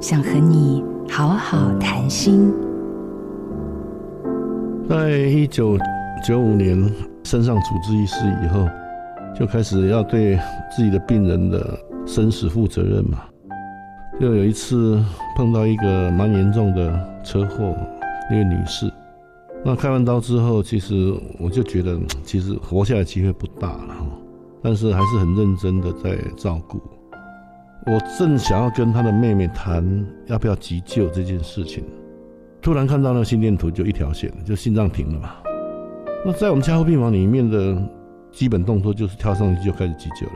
想和你好好谈心。在一九九五年升上主治医师以后，就开始要对自己的病人的生死负责任嘛。就有一次碰到一个蛮严重的车祸，一个女士。那开完刀之后，其实我就觉得，其实活下来机会不大了，但是还是很认真的在照顾。我正想要跟他的妹妹谈要不要急救这件事情，突然看到那个心电图就一条线，就心脏停了嘛。那在我们加护病房里面的基本动作就是跳上去就开始急救了。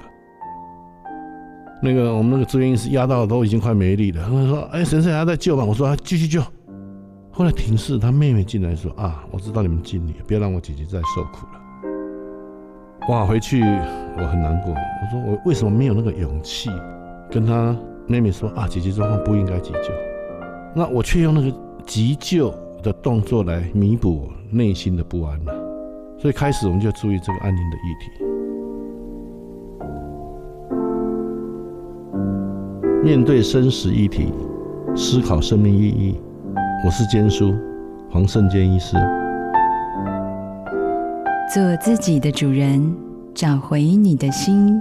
那个我们那个住院医师压到都已经快没力了，他说：“哎，神神还在救吗？”我说：“继续救。”后来停事，他妹妹进来说：“啊，我知道你们尽力，不要让我姐姐再受苦了。”哇，回去我很难过。我说：“我为什么没有那个勇气？”跟他妹妹说啊，姐姐状况不应该急救，那我却用那个急救的动作来弥补我内心的不安了。所以开始我们就注意这个安宁的议题。面对生死议题，思考生命意义。我是坚叔，黄胜坚医师。做自己的主人，找回你的心。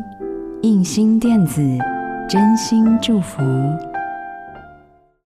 印心电子。真心祝福。